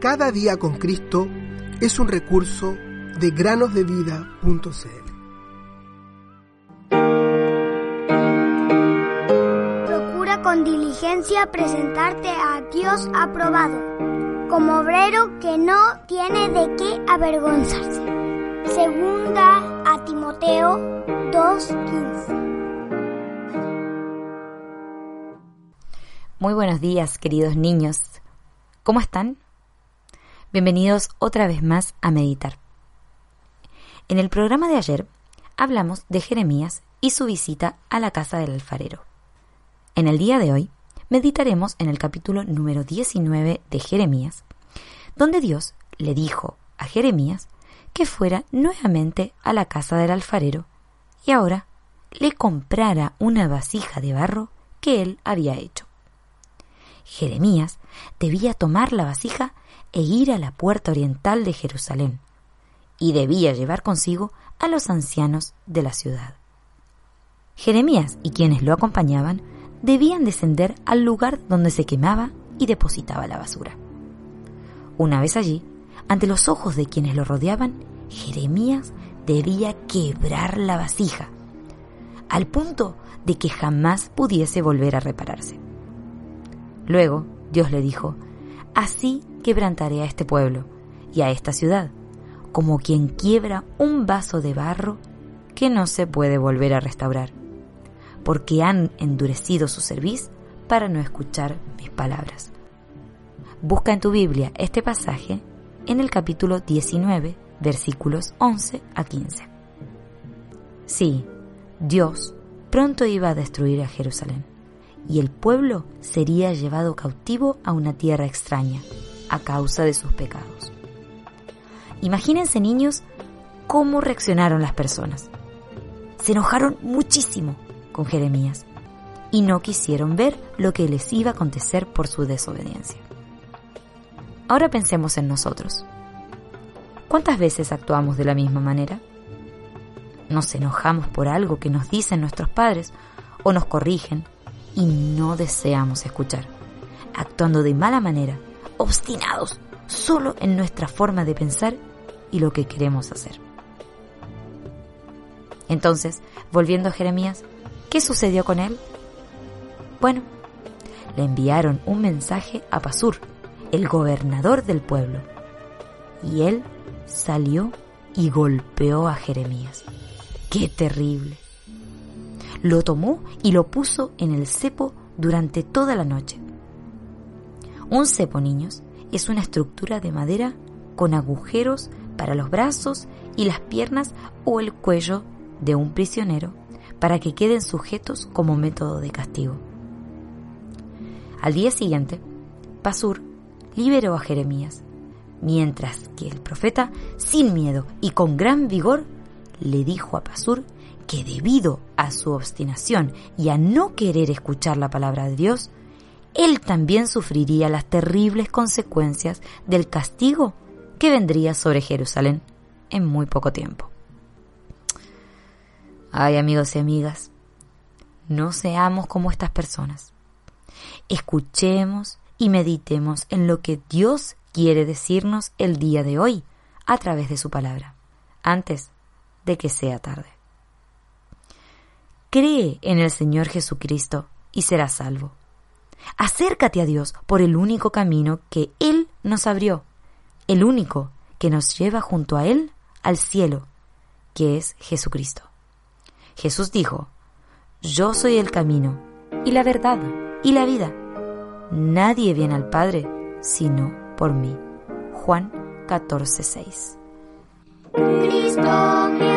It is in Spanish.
Cada día con Cristo es un recurso de granosdevida.cl. Procura con diligencia presentarte a Dios aprobado, como obrero que no tiene de qué avergonzarse. Segunda a Timoteo 2:15. Muy buenos días, queridos niños. ¿Cómo están? Bienvenidos otra vez más a meditar. En el programa de ayer hablamos de Jeremías y su visita a la casa del alfarero. En el día de hoy meditaremos en el capítulo número 19 de Jeremías, donde Dios le dijo a Jeremías que fuera nuevamente a la casa del alfarero y ahora le comprara una vasija de barro que él había hecho. Jeremías debía tomar la vasija e ir a la puerta oriental de Jerusalén, y debía llevar consigo a los ancianos de la ciudad. Jeremías y quienes lo acompañaban debían descender al lugar donde se quemaba y depositaba la basura. Una vez allí, ante los ojos de quienes lo rodeaban, Jeremías debía quebrar la vasija, al punto de que jamás pudiese volver a repararse. Luego Dios le dijo, Así quebrantaré a este pueblo y a esta ciudad, como quien quiebra un vaso de barro que no se puede volver a restaurar, porque han endurecido su cerviz para no escuchar mis palabras. Busca en tu Biblia este pasaje en el capítulo 19, versículos 11 a 15. Sí, Dios pronto iba a destruir a Jerusalén y el pueblo sería llevado cautivo a una tierra extraña a causa de sus pecados. Imagínense niños cómo reaccionaron las personas. Se enojaron muchísimo con Jeremías y no quisieron ver lo que les iba a acontecer por su desobediencia. Ahora pensemos en nosotros. ¿Cuántas veces actuamos de la misma manera? Nos enojamos por algo que nos dicen nuestros padres o nos corrigen y no deseamos escuchar, actuando de mala manera, obstinados solo en nuestra forma de pensar y lo que queremos hacer. Entonces, volviendo a Jeremías, ¿qué sucedió con él? Bueno, le enviaron un mensaje a Pasur, el gobernador del pueblo, y él salió y golpeó a Jeremías. ¡Qué terrible! lo tomó y lo puso en el cepo durante toda la noche. Un cepo, niños, es una estructura de madera con agujeros para los brazos y las piernas o el cuello de un prisionero para que queden sujetos como método de castigo. Al día siguiente, Pasur liberó a Jeremías, mientras que el profeta, sin miedo y con gran vigor, le dijo a Pasur que debido a su obstinación y a no querer escuchar la palabra de Dios, él también sufriría las terribles consecuencias del castigo que vendría sobre Jerusalén en muy poco tiempo. Ay amigos y amigas, no seamos como estas personas. Escuchemos y meditemos en lo que Dios quiere decirnos el día de hoy a través de su palabra, antes de que sea tarde. Cree en el Señor Jesucristo y serás salvo. Acércate a Dios por el único camino que Él nos abrió, el único que nos lleva junto a Él al cielo, que es Jesucristo. Jesús dijo, Yo soy el camino y la verdad y la vida. Nadie viene al Padre sino por mí. Juan 14:6. Cristo